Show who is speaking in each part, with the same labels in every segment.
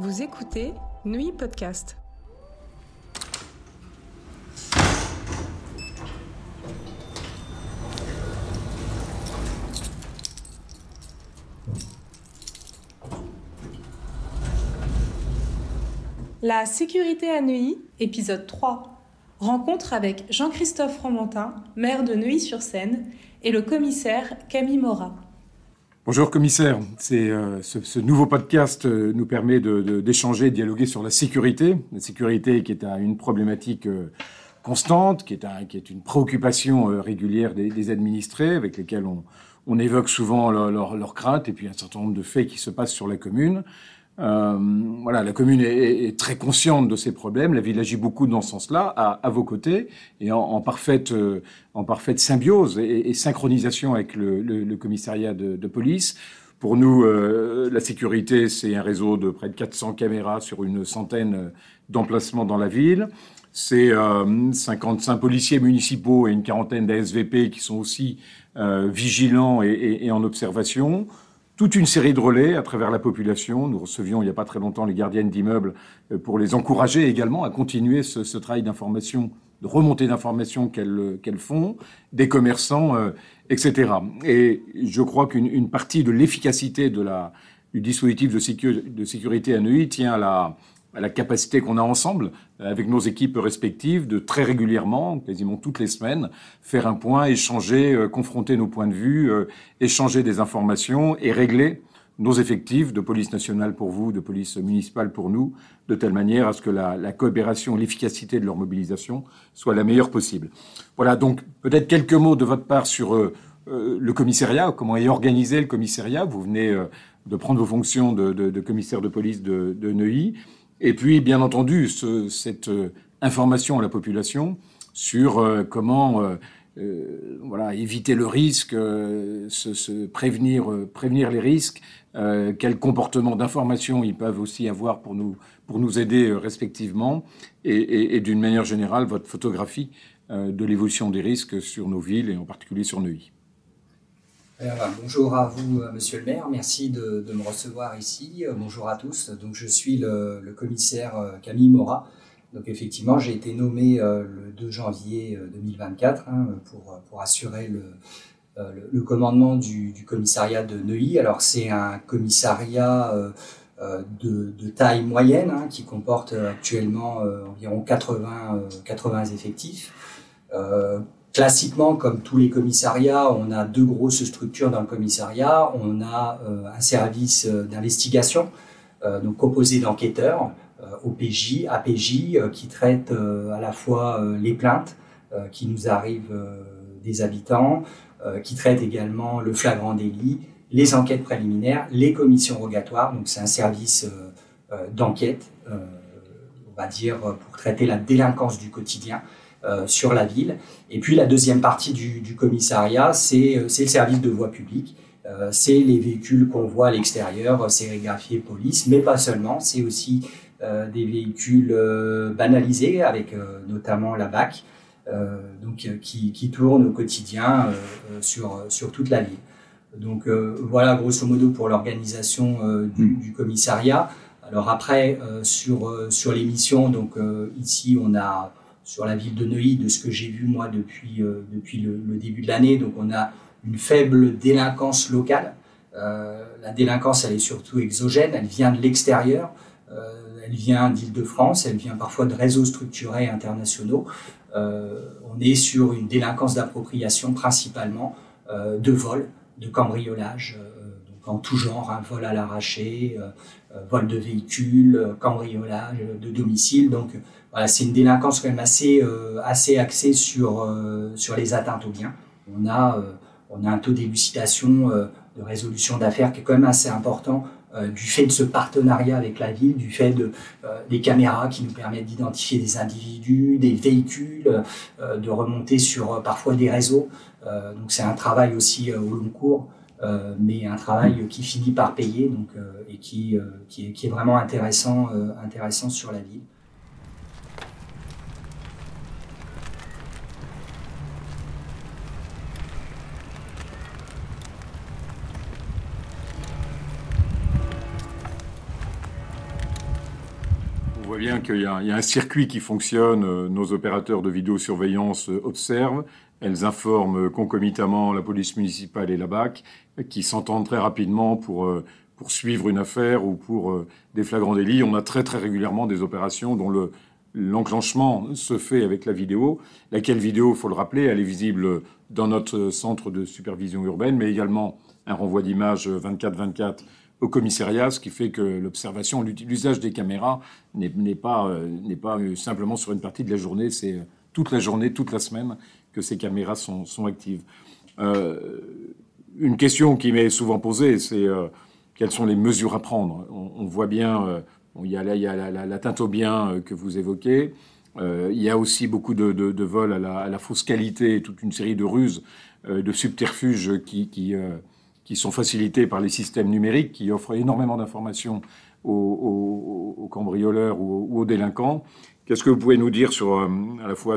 Speaker 1: Vous écoutez Nuit Podcast. La sécurité à Neuilly, épisode 3. Rencontre avec Jean-Christophe Romantin, maire de Neuilly-sur-Seine, et le commissaire Camille Morat.
Speaker 2: Bonjour commissaire, c'est euh, ce, nouveau podcast euh, nous permet d'échanger, de, de, dialoguer sur la sécurité, la sécurité qui est une problématique euh, constante, qui est, qui est une préoccupation régulière des, des, administrés, avec lesquels on, on évoque souvent leurs leur, leur craintes et puis un certain nombre de faits qui se passent sur la commune. Euh, voilà, la commune est, est, très consciente de ces problèmes. La ville agit beaucoup dans ce sens-là, à, à, vos côtés, et en, en parfaite, euh, en parfaite symbiose et, synchronisation avec le, commissariat de, police. Pour nous, euh, la sécurité, c'est un réseau de près de 400 caméras sur une centaine d'emplacements dans la ville. C'est 55 policiers municipaux et une quarantaine d'ASVP qui sont aussi vigilants et, et en observation toute une série de relais à travers la population. Nous recevions il n'y a pas très longtemps les gardiennes d'immeubles euh, pour les encourager également à continuer ce, ce travail d'information, de remontée d'information qu'elles qu'elles font, des commerçants, euh, etc. Et je crois qu'une partie de l'efficacité de la du dispositif de, sécu de sécurité tient à la, à la capacité qu'on a ensemble, euh, avec nos équipes respectives, de très régulièrement, quasiment toutes les semaines, faire un point, échanger, euh, confronter nos points de vue, euh, échanger des informations et régler nos effectifs de police nationale pour vous, de police municipale pour nous, de telle manière à ce que la, la coopération, l'efficacité de leur mobilisation soit la meilleure possible. Voilà, donc peut-être quelques mots de votre part sur euh, le commissariat, comment est organisé le commissariat. Vous venez euh, de prendre vos fonctions de, de, de commissaire de police de, de Neuilly. Et puis, bien entendu, ce, cette euh, information à la population sur euh, comment euh, euh, voilà, éviter le risque, se, se, prévenir, prévenir les risques, quel comportement d'information ils peuvent aussi avoir pour nous, pour nous aider respectivement, et, et, et d'une manière générale, votre photographie de l'évolution des risques sur nos villes et en particulier sur Neuilly.
Speaker 3: Alors, bonjour à vous, Monsieur le maire. Merci de, me recevoir ici. Bonjour à tous. Donc, je suis le, commissaire Camille Morat. Donc, effectivement, j'ai été nommé le 2 janvier 2024 hein, pour, assurer le, commandement du, commissariat de Neuilly. Alors, c'est un commissariat de, taille moyenne hein, qui comporte actuellement environ 80, 80 effectifs. Euh, Classiquement, comme tous les commissariats, on a deux grosses structures dans le commissariat. On a euh, un service d'investigation, euh, donc composé d'enquêteurs, euh, OPJ, APJ, qui traite à la fois les plaintes qui nous arrivent des habitants, qui traite également le flagrant délit, les enquêtes préliminaires, les commissions rogatoires. Donc c'est un service d'enquête, on va dire, pour traiter la délinquance du quotidien. Euh, sur la ville. Et puis la deuxième partie du, du commissariat, c'est le service de voie publique. Euh, c'est les véhicules qu'on voit à l'extérieur, sérigraphiés police, mais pas seulement. C'est aussi euh, des véhicules euh, banalisés avec euh, notamment la BAC, donc qui, qui tournent au quotidien sur sur toute la ville. Donc voilà grosso modo pour l'organisation du, du, commissariat. Alors après sur sur les missions, donc ici on a sur la ville de Neuilly, de ce que j'ai vu moi depuis, euh, le, début de l'année. Donc on a une faible délinquance locale. Euh, la délinquance, elle est surtout exogène, elle vient de l'extérieur, euh, elle vient d'Île-de-France, elle vient parfois de réseaux structurés internationaux. On est sur une délinquance d'appropriation principalement, de vol, de cambriolage, donc en tout genre, hein, vol à l'arraché, vol de véhicules, cambriolage de domicile. Donc voilà, c'est une délinquance quand même assez, euh, assez axée sur, euh, sur les atteintes aux biens. On a, euh, on a un taux d'élucidation, de résolution d'affaires qui est quand même assez important du fait de ce partenariat avec la ville, du fait de, des caméras qui nous permettent d'identifier des individus, des véhicules, de remonter sur parfois des réseaux. donc c'est un travail aussi au long cours. Euh, mais un travail qui finit par payer donc, euh, et qui, euh, qui, est, vraiment intéressant, intéressant sur la ville.
Speaker 2: voit bien qu'il y, a un circuit qui fonctionne. Nos opérateurs de vidéosurveillance observent. Elles informent concomitamment la police municipale et la BAC, qui s'entendent très rapidement pour, pour suivre une affaire ou pour des flagrants délits. On a très très régulièrement des opérations dont le, l'enclenchement se fait avec la vidéo, laquelle vidéo, faut le rappeler, elle est visible dans notre centre de supervision urbaine, mais également un renvoi d'image 24-24 au commissariat, ce qui fait que l'observation, l'usage des caméras n'est pas, euh, euh, simplement sur une partie de la journée, c'est euh, toute la journée, toute la semaine que ces caméras sont, sont actives. une question qui m'est souvent posée, c'est quelles sont les mesures à prendre? On, voit bien, il y a, il y a l'atteinte au bien que vous évoquez, il y a aussi beaucoup de, vols à la, la, fausse qualité, toute une série de ruses, de subterfuges qui qui sont facilités par les systèmes numériques, qui offrent énormément d'informations aux, cambrioleurs ou aux, délinquants. Qu'est-ce que vous pouvez nous dire sur euh, à la fois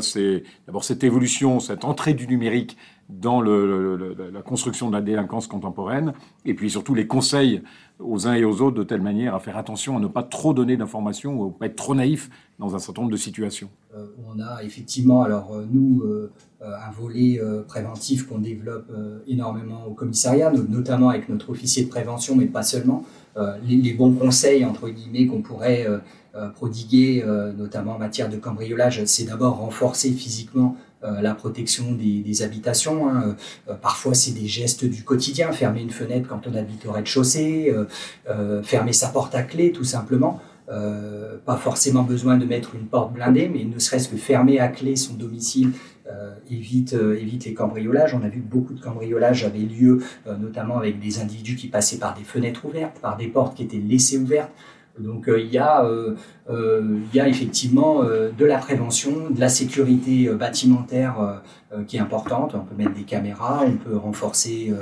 Speaker 2: d'abord cette évolution, cette entrée du numérique dans la construction de la délinquance contemporaine, et puis surtout les conseils aux uns et aux autres de telle manière à faire attention à ne pas trop donner d'informations ou à pas être trop naïf dans un certain nombre de situations.
Speaker 3: Euh, on a effectivement, alors euh, nous, un volet préventif qu'on développe énormément au commissariat, notamment avec notre officier de prévention, mais pas seulement. Les, bons conseils, entre guillemets, qu'on pourrait prodiguer, notamment en matière de cambriolage, c'est d'abord renforcer physiquement la protection des, habitations. Hein. parfois, c'est des gestes du quotidien, fermer une fenêtre quand on habite au rez-de-chaussée, fermer sa porte à clé, tout simplement. Euh, pas forcément besoin de mettre une porte blindée, mais ne serait-ce que fermer à clé son domicile euh, euh, évite les cambriolages. On a vu que beaucoup de cambriolages avaient lieu, notamment avec des individus qui passaient par des fenêtres ouvertes, par des portes qui étaient laissées ouvertes. Donc il y, a, il y a effectivement de la prévention, de la sécurité bâtimentaire qui est importante. On peut mettre des caméras, on peut renforcer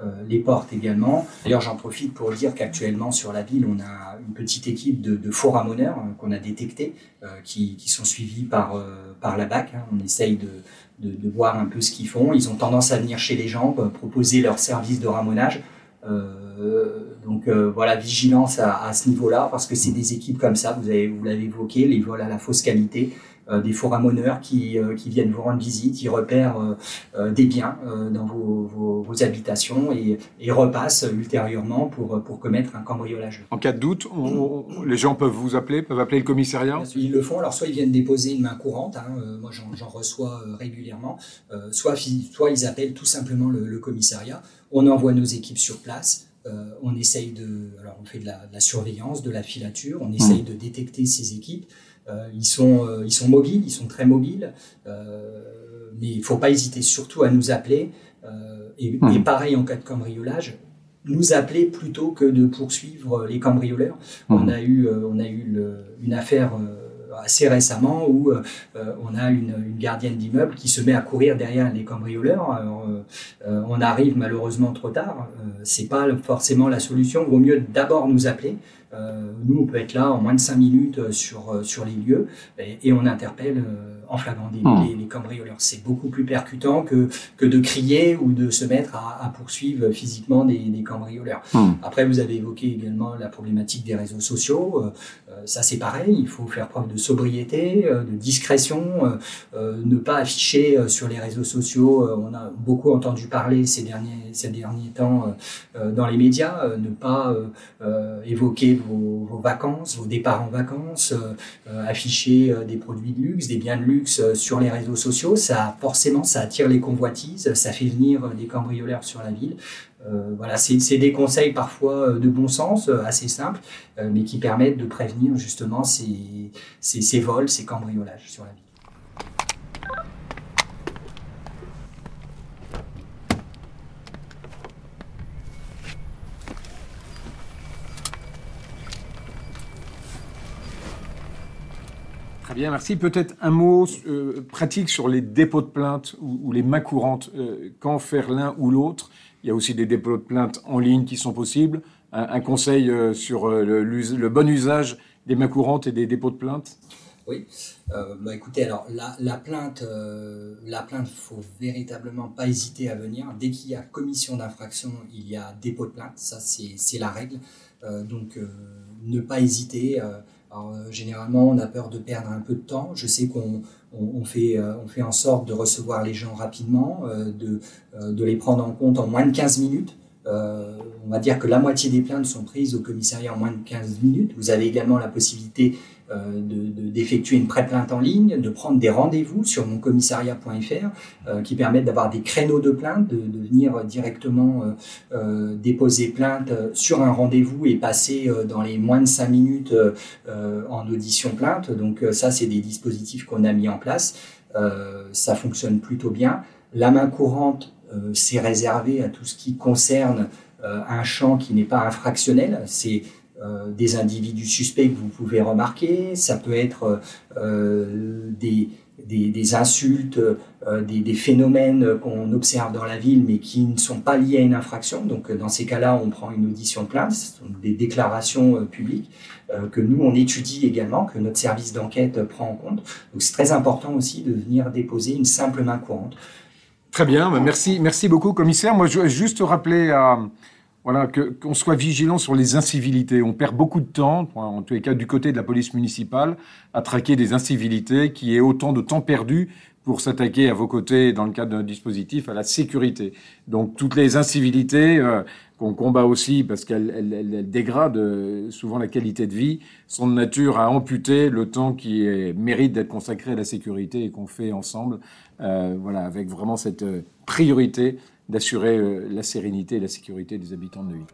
Speaker 3: euh, les portes également. D'ailleurs, j'en profite pour dire qu'actuellement sur la ville, on a une petite équipe de, faux ramoneurs hein, qu'on a détectés, euh, qui, sont suivis par, euh, par la BAC. Hein. On essaye de, voir un peu ce qu'ils font. Ils ont tendance à venir chez les gens, proposer leur service de ramonage. Donc voilà, vigilance à, à ce niveau-là, parce que c'est des équipes comme ça, vous, avez, vous l'avez évoqué, les vols à la fausse qualité, euh, des faux ramoneurs qui, euh, qui viennent vous rendre visite, ils repèrent euh, des biens dans vos, vos, vos habitations et, et, repassent ultérieurement pour, pour commettre un cambriolage.
Speaker 2: En cas de doute, les gens peuvent vous appeler, peuvent appeler le commissariat?
Speaker 3: Ils le font, alors soit ils viennent déposer une main courante, hein, moi j'en reçois régulièrement, soit, soit ils appellent tout simplement le, le commissariat, on envoie nos équipes sur place, euh, on essaye de, alors on fait de la, de la, surveillance, de la filature, on essaye mmh. de détecter ces équipes. Euh, ils, sont, euh, ils sont mobiles, ils sont très mobiles, mais il faut pas hésiter surtout à nous appeler. Et, mmh. et, pareil en cas de cambriolage, nous appeler plutôt que de poursuivre les cambrioleurs. Mmh. On a eu, on a eu le, une affaire assez récemment où euh, on a une, gardienne d'immeuble qui se met à courir derrière les cambrioleurs. Euh, on arrive malheureusement trop tard. Euh, c'est pas forcément la solution. Vaut mieux d'abord nous appeler. nous, on peut être là en moins de cinq minutes sur sur les lieux et on interpelle en flagrant délit hmm. les, cambrioleurs. C'est beaucoup plus percutant que, que de crier ou de se mettre à, poursuivre physiquement des, cambrioleurs. Hmm. Après, vous avez évoqué également la problématique des réseaux sociaux. Euh, euh, ça, c'est pareil. Il faut faire preuve de sobriété, euh, de discrétion, ne pas afficher sur les réseaux sociaux. on a beaucoup entendu parler ces derniers, ces derniers temps dans les médias. ne pas évoquer vos, vos, vacances, vos départs en vacances, afficher des produits de luxe, des biens de luxe euh, sur les réseaux sociaux, ça forcément ça attire les convoitises, ça fait venir des cambrioleurs sur la ville. Euh, voilà, c'est des conseils parfois euh, de bon sens, assez simples, mais qui permettent de prévenir justement ces vols, ces cambriolages sur la ville.
Speaker 2: Bien, merci. Peut-être un mot euh, pratique sur les dépôts de plainte ou, les mains courantes. Euh, quand faire l'un ou l'autre Il y a aussi des dépôts de plainte en ligne qui sont possibles. Un, conseil euh, sur le, bon usage des mains courantes et des dépôts de plainte
Speaker 3: oui, bah écoutez, alors la, la plainte, la plainte, faut véritablement pas hésiter à venir. Dès qu'il y a commission d'infraction, il y a dépôt de plainte, ça c'est la règle. donc ne pas hésiter Alors, généralement, on a peur de perdre un peu de temps. Je sais qu'on on, fait, en sorte de recevoir les gens rapidement, de, de les prendre en compte en moins de 15 minutes. Euh, on va dire que la moitié des plaintes sont prises au commissariat en moins de 15 minutes. Vous avez également la possibilité euh, d'effectuer une pré-plainte en ligne, de prendre des rendez-vous sur moncommissariat.fr euh, qui permettent d'avoir des créneaux de plainte, de, de venir directement euh, déposer plainte sur un rendez-vous et passer dans les moins de 5 minutes en audition plainte. Donc ça, c'est des dispositifs qu'on a mis en place. ça fonctionne plutôt bien. La main courante, c'est réservé à tout ce qui concerne un champ qui n'est pas infractionnel. C'est euh, des individus suspects que vous pouvez remarquer, ça peut être euh, des, des, insultes, euh, des, des, phénomènes qu'on observe dans la ville mais qui ne sont pas liés à une infraction. Donc dans ces cas-là, on prend une audition de plainte, des déclarations publiques que nous, on étudie également, que notre service d'enquête prend en compte. Donc c'est très important aussi de venir déposer une simple main courante.
Speaker 2: Très bien, merci, merci beaucoup commissaire. Moi je veux juste rappeler à voilà, qu'on soit vigilant sur les incivilités. On perd beaucoup de temps, en tous les cas du côté de la police municipale, à traquer des incivilités qui est autant de temps perdu pour s'attaquer à vos côtés dans le cadre d'un dispositif à la sécurité. Donc toutes les incivilités euh, qu'on combat aussi parce qu'elles elles, dégradent euh, souvent la qualité de vie sont de nature à amputer le temps qui est, mérite d'être consacré à la sécurité et qu'on fait ensemble, voilà, avec vraiment cette priorité d'assurer euh, la sérénité et la sécurité des habitants de Neuilly.